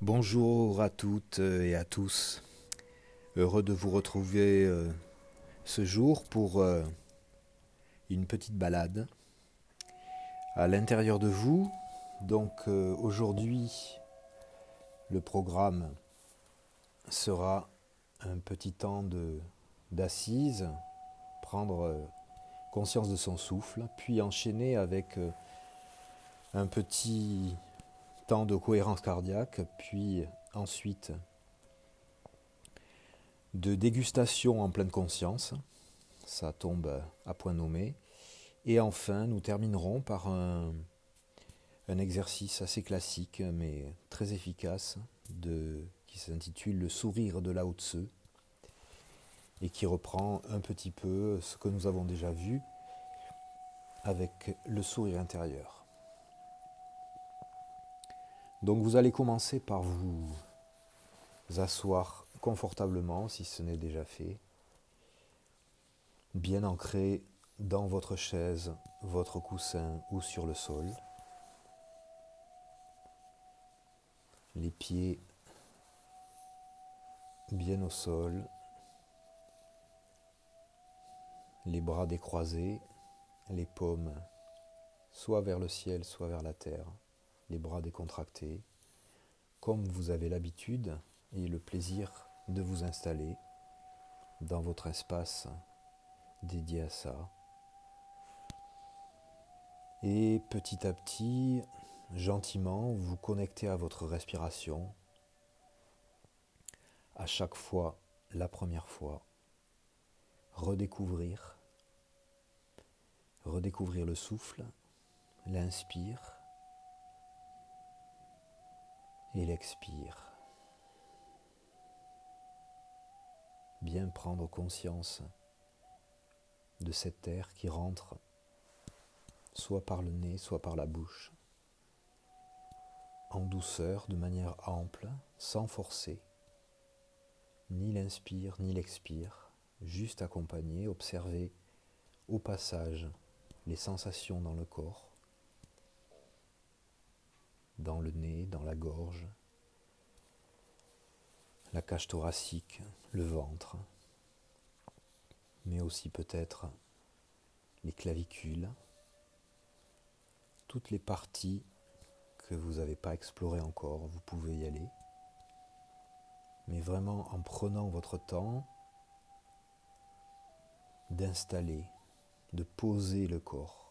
Bonjour à toutes et à tous. Heureux de vous retrouver euh, ce jour pour euh, une petite balade à l'intérieur de vous. Donc euh, aujourd'hui, le programme sera un petit temps de d'assise, prendre conscience de son souffle, puis enchaîner avec un petit de cohérence cardiaque, puis ensuite de dégustation en pleine conscience, ça tombe à point nommé, et enfin nous terminerons par un, exercice assez classique mais très efficace qui s'intitule Le sourire de Lao Tzu et qui reprend un petit peu ce que nous avons déjà vu avec le sourire intérieur. Donc vous allez commencer par vous asseoir confortablement si ce n'est déjà fait, bien ancré dans votre chaise, votre coussin ou sur le sol. Les pieds bien au sol, les bras décroisés, les paumes soit vers le ciel, soit vers la terre les bras décontractés, comme vous avez l'habitude et le plaisir de vous installer dans votre espace dédié à ça. Et petit à petit, gentiment, vous connectez à votre respiration. À chaque fois, la première fois, redécouvrir, redécouvrir le souffle, l'inspire, et l'expire. Bien prendre conscience de cet air qui rentre soit par le nez, soit par la bouche, en douceur, de manière ample, sans forcer, ni l'inspire ni l'expire, juste accompagner, observer au passage les sensations dans le corps, dans le nez, dans la gorge, la cage thoracique, le ventre, mais aussi peut-être les clavicules, toutes les parties que vous n'avez pas explorées encore, vous pouvez y aller, mais vraiment en prenant votre temps d'installer, de poser le corps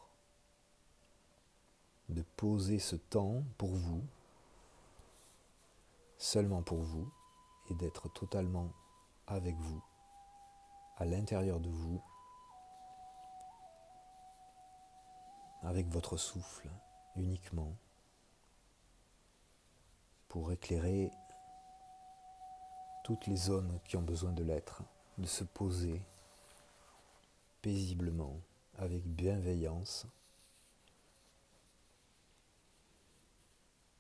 de poser ce temps pour vous, seulement pour vous, et d'être totalement avec vous, à l'intérieur de vous, avec votre souffle uniquement, pour éclairer toutes les zones qui ont besoin de l'être, de se poser paisiblement, avec bienveillance,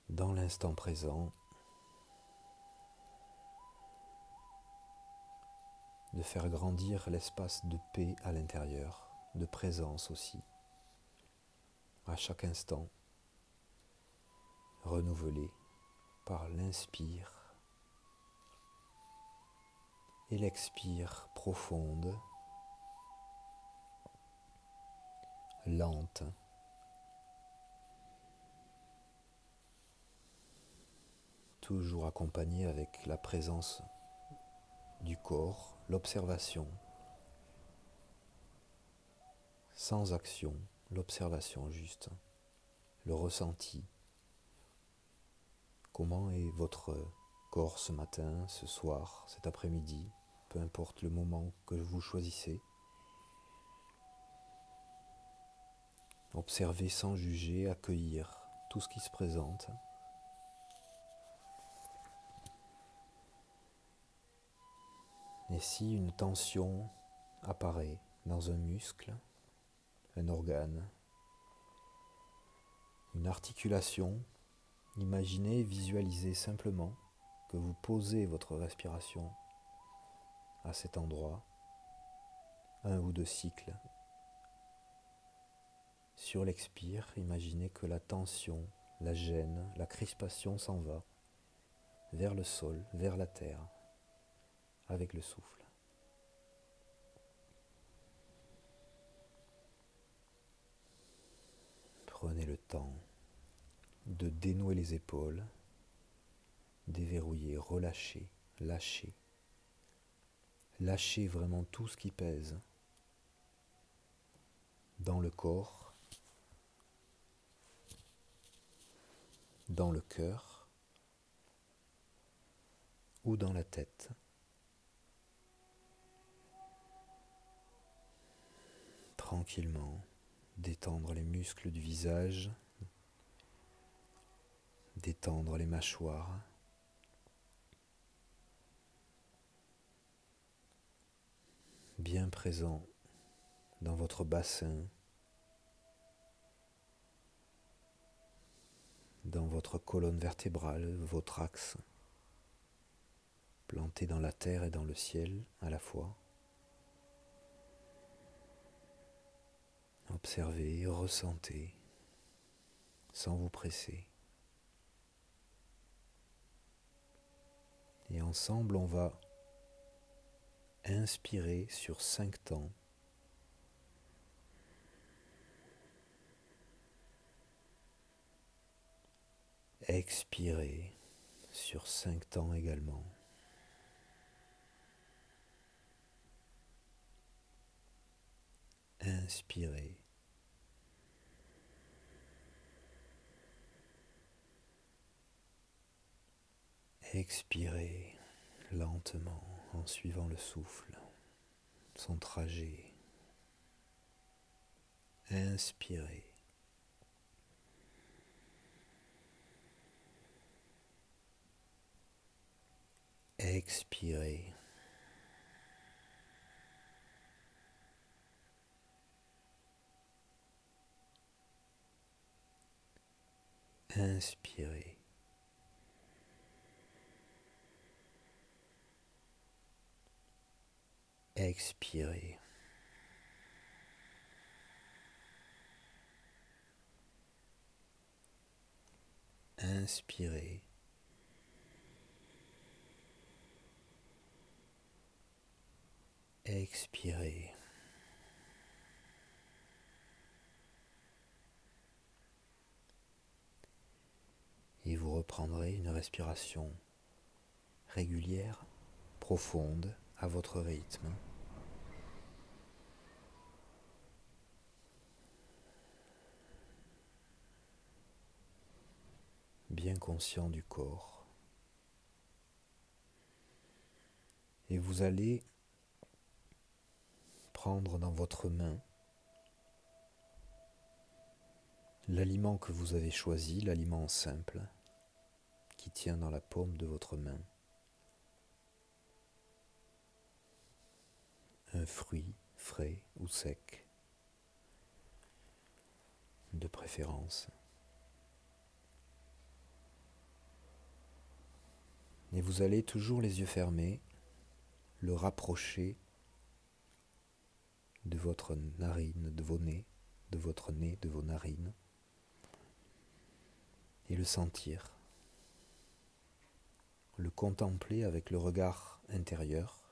dans l'instant présent, de faire grandir l'espace de paix à l'intérieur, de présence aussi, à chaque instant, renouvelé par l'inspire et l'expire profonde, lente. Toujours accompagné avec la présence du corps, l'observation, sans action, l'observation juste, le ressenti. Comment est votre corps ce matin, ce soir, cet après-midi, peu importe le moment que vous choisissez. Observer sans juger, accueillir tout ce qui se présente. Et si une tension apparaît dans un muscle, un organe, une articulation, imaginez, visualisez simplement que vous posez votre respiration à cet endroit, un ou deux cycles. Sur l'expire, imaginez que la tension, la gêne, la crispation s'en va vers le sol, vers la terre, avec le souffle. Prenez le temps de dénouer les épaules, déverrouiller, relâcher, lâcher. Lâchez vraiment tout ce qui pèse dans le corps, dans le cœur ou dans la tête. Tranquillement, détendre les muscles du visage, détendre les mâchoires. bien présent dans votre bassin, dans votre colonne vertébrale, votre axe, planté dans la terre et dans le ciel à la fois. Observez, ressentez, sans vous presser. Et ensemble, on va inspirer sur cinq temps. Expirer sur cinq temps également. Inspirer. Expirer lentement en suivant le souffle, son trajet. Inspirez. Expirez. Inspirez. Expirez. Inspirez. Expirez. Et vous reprendrez une respiration régulière, profonde, à votre rythme. bien conscient du corps. Et vous allez prendre dans votre main l'aliment que vous avez choisi, l'aliment simple tient dans la paume de votre main. Un fruit frais ou sec, de préférence. Et vous allez toujours les yeux fermés le rapprocher de votre narine, de vos nez, de votre nez, de vos narines, et le sentir, le contempler avec le regard intérieur,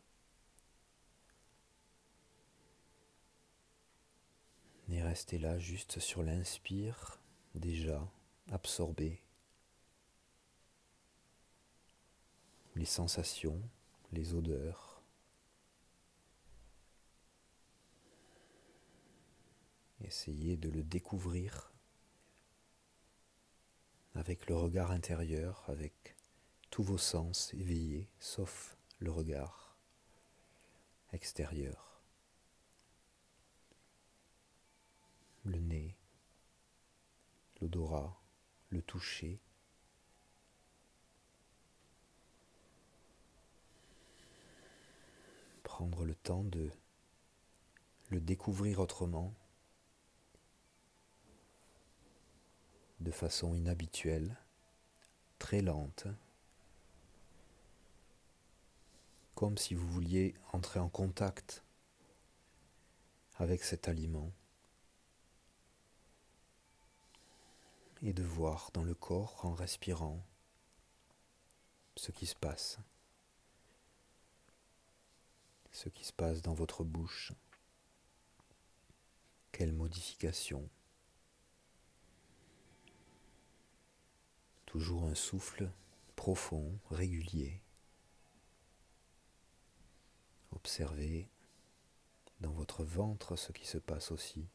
et rester là juste sur l'inspire, déjà absorbé les sensations, les odeurs. Essayez de le découvrir avec le regard intérieur, avec tous vos sens éveillés, sauf le regard extérieur. Le nez, l'odorat, le toucher, prendre le temps de le découvrir autrement, de façon inhabituelle, très lente, comme si vous vouliez entrer en contact avec cet aliment et de voir dans le corps en respirant ce qui se passe, ce qui se passe dans votre bouche, quelles modifications, toujours un souffle profond, régulier. Observez dans votre ventre ce qui se passe aussi.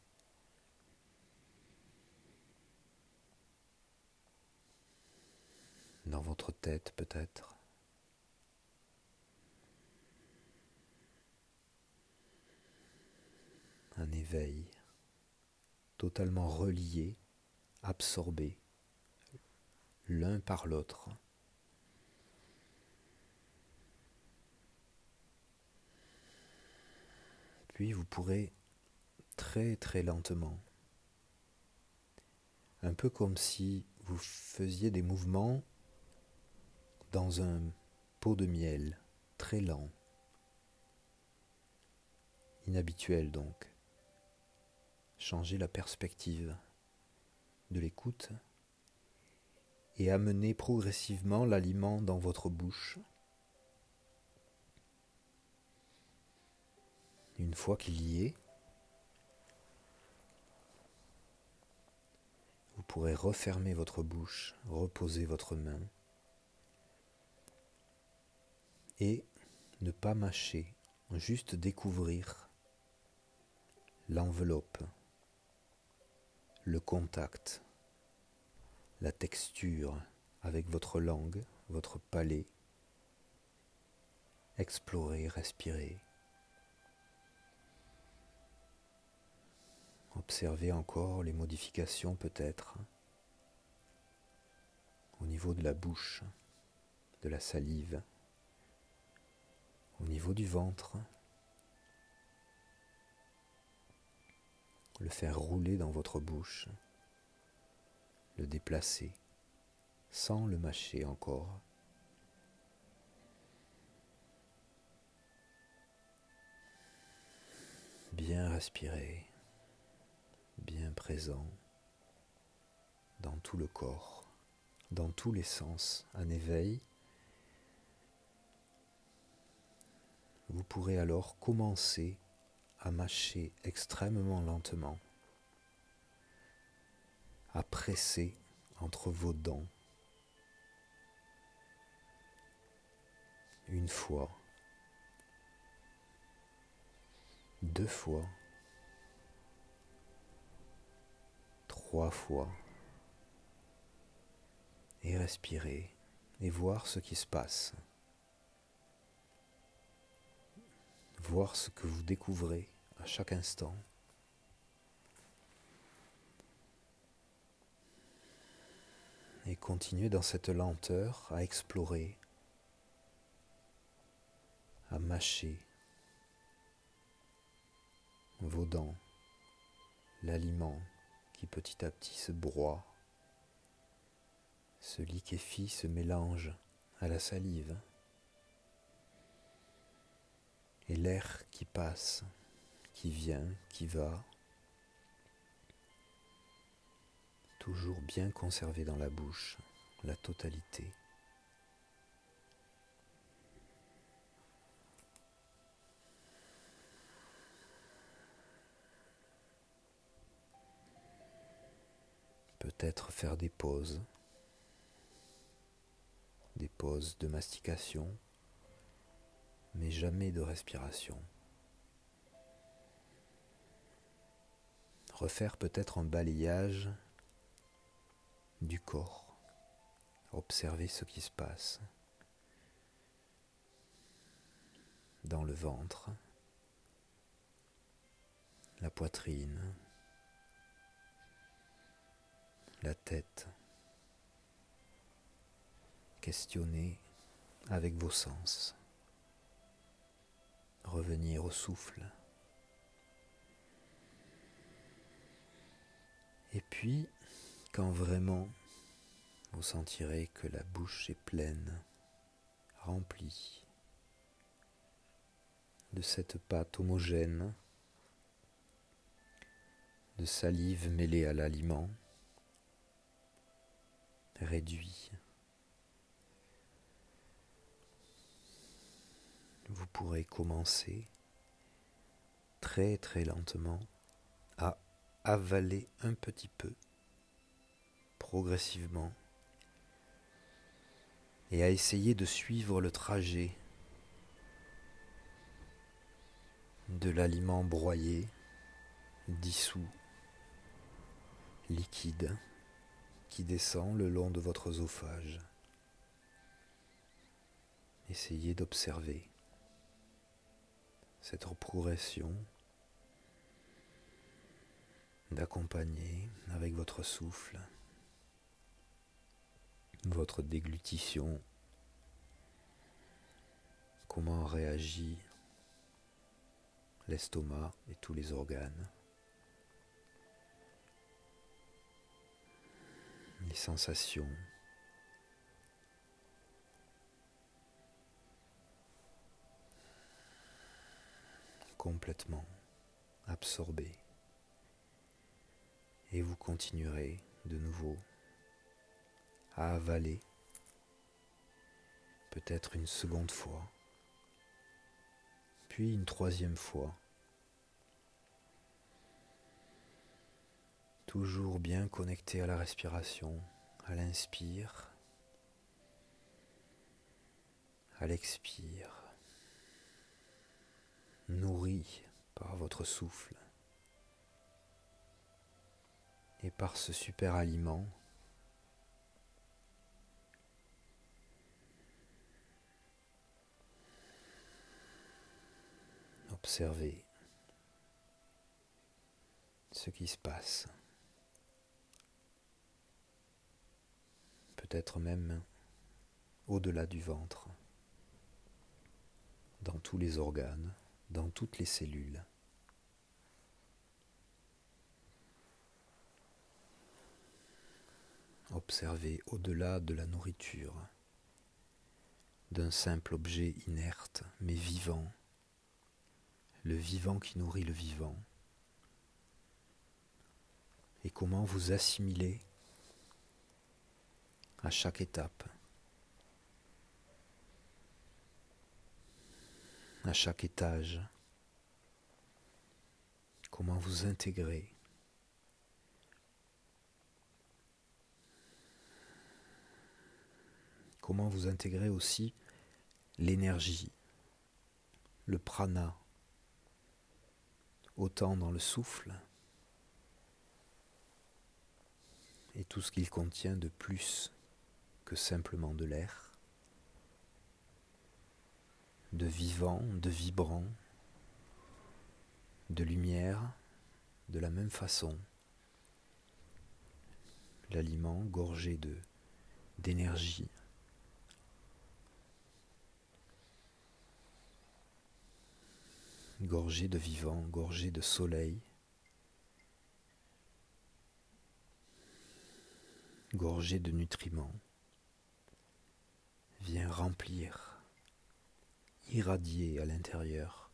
Dans votre tête peut-être. Un éveil totalement relié, absorbé l'un par l'autre. Vous pourrez très très lentement, un peu comme si vous faisiez des mouvements dans un pot de miel, très lent, inhabituel donc. Changer la perspective de l'écoute et amener progressivement l'aliment dans votre bouche Une fois qu'il y est, vous pourrez refermer votre bouche, reposer votre main et ne pas mâcher, juste découvrir l'enveloppe, le contact, la texture avec votre langue, votre palais. Explorer, respirer. Observez encore les modifications peut-être au niveau de la bouche, de la salive, au niveau du ventre. Le faire rouler dans votre bouche, le déplacer sans le mâcher encore. Bien respirer bien présent dans tout le corps, dans tous les sens, un éveil. Vous pourrez alors commencer à mâcher extrêmement lentement, à presser entre vos dents. Une fois, deux fois, trois fois et respirer et voir ce qui se passe. Voir ce que vous découvrez à chaque instant. Et continuer dans cette lenteur à explorer, à mâcher vos dents, l'aliment qui petit à petit se broie. Ce liquéfie se mélange à la salive. Et l'air qui passe, qui vient, qui va, toujours bien conservé dans la bouche, la totalité. Faire des pauses, des pauses de mastication, mais jamais de respiration. Refaire peut-être un balayage du corps, observer ce qui se passe dans le ventre, la poitrine, la tête. Questionner avec vos sens. Revenir au souffle. Et puis, quand vraiment vous sentirez que la bouche est pleine, remplie de cette pâte homogène, de salive mêlée à l'aliment, réduit. pourrez commencer très très lentement à avaler un petit peu, progressivement, et à essayer de suivre le trajet de l'aliment broyé, dissous, liquide, qui descend le long de votre oesophage. Essayez d'observer cette progression, d'accompagner avec votre souffle votre déglutition, comment réagit l'estomac et tous les organes, les sensations. complètement absorbé et vous continuerez de nouveau à avaler peut-être une seconde fois puis une troisième fois toujours bien connecté à la respiration à l'inspire à l'expire nourri par votre souffle et par ce super aliment. Observez ce qui se passe. Peut-être même au-delà du ventre, dans tous les organes dans toutes les cellules. Observez au-delà de la nourriture, d'un simple objet inerte mais vivant, le vivant qui nourrit le vivant, et comment vous assimilez à chaque étape. À chaque étage, comment vous intégrer. Comment vous intégrer aussi l'énergie, le prana, autant dans le souffle et tout ce qu'il contient de plus simplement de l'air de vivant, de vibrant, de lumière, de la même façon. L'aliment gorgé de d'énergie. Gorgé de vivant, gorgé de soleil, gorgé de nutriments, vient remplir irradié à l'intérieur.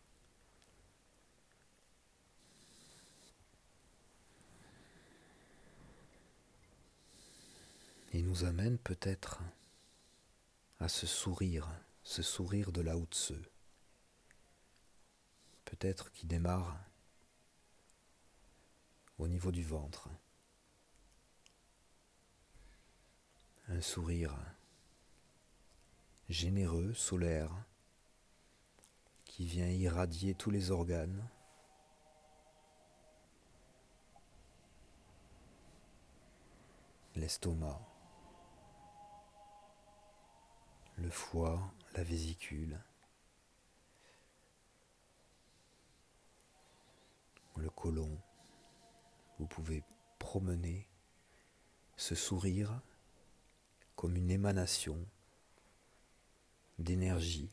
Et nous amène peut-être à ce sourire, ce sourire de la haute peut-être qui démarre au niveau du ventre. Un sourire généreux, solaire, qui vient irradier tous les organes. L'estomac, le foie, la vésicule, le côlon. Vous pouvez promener ce sourire comme une émanation d'énergie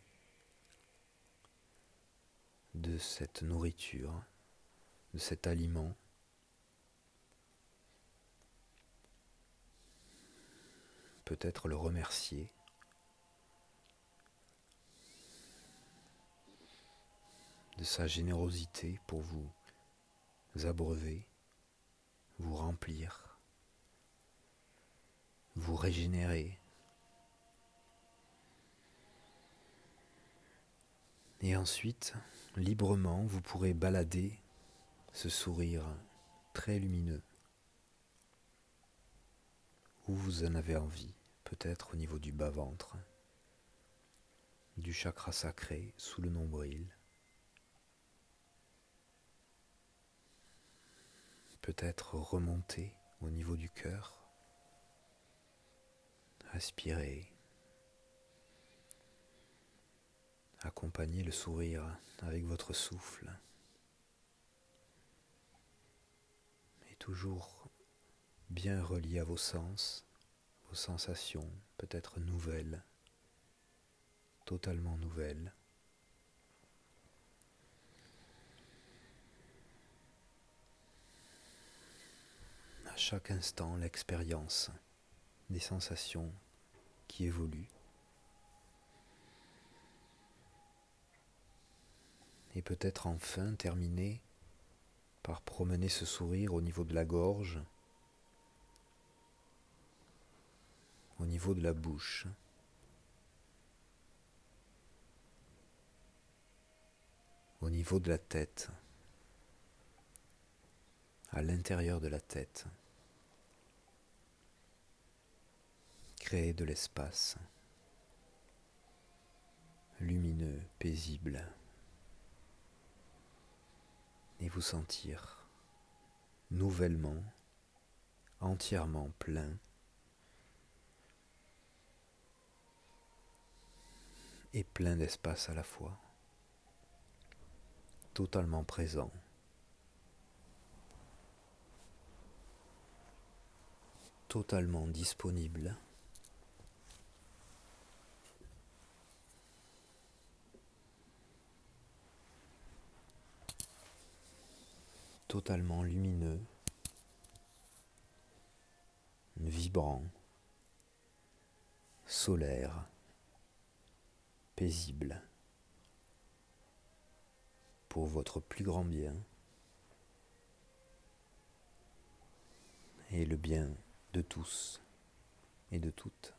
de cette nourriture, de cet aliment. Peut-être le remercier. de sa générosité pour vous abreuver, vous remplir, vous régénérer, Et ensuite, librement, vous pourrez balader ce sourire très lumineux. Où vous en avez envie, peut-être au niveau du bas-ventre, du chakra sacré sous le nombril, peut-être remonter au niveau du cœur, respirer, accompagner le sourire avec votre souffle. Et toujours bien relié à vos sens, vos sensations peut-être nouvelles, totalement nouvelles. À chaque instant, l'expérience des sensations qui évoluent. Et peut-être enfin terminer par promener ce sourire au niveau de la gorge au niveau de la bouche. Au niveau de la tête, à l'intérieur de la tête, créer de l'espace lumineux, paisible, et vous sentir nouvellement, entièrement plein et plein d'espace à la fois, totalement présent. totalement disponible. Totalement lumineux, vibrant, solaire paisible pour votre plus grand bien et le bien de tous et de toutes.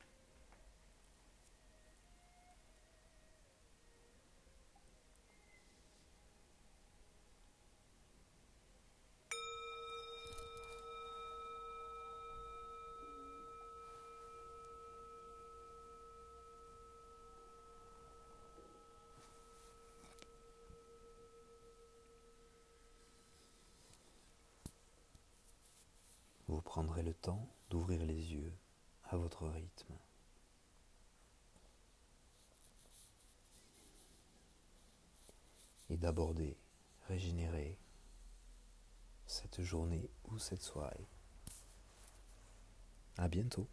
Prendrez le temps d'ouvrir les yeux à votre rythme. Et d'aborder, régénérer cette journée ou cette soirée. À bientôt.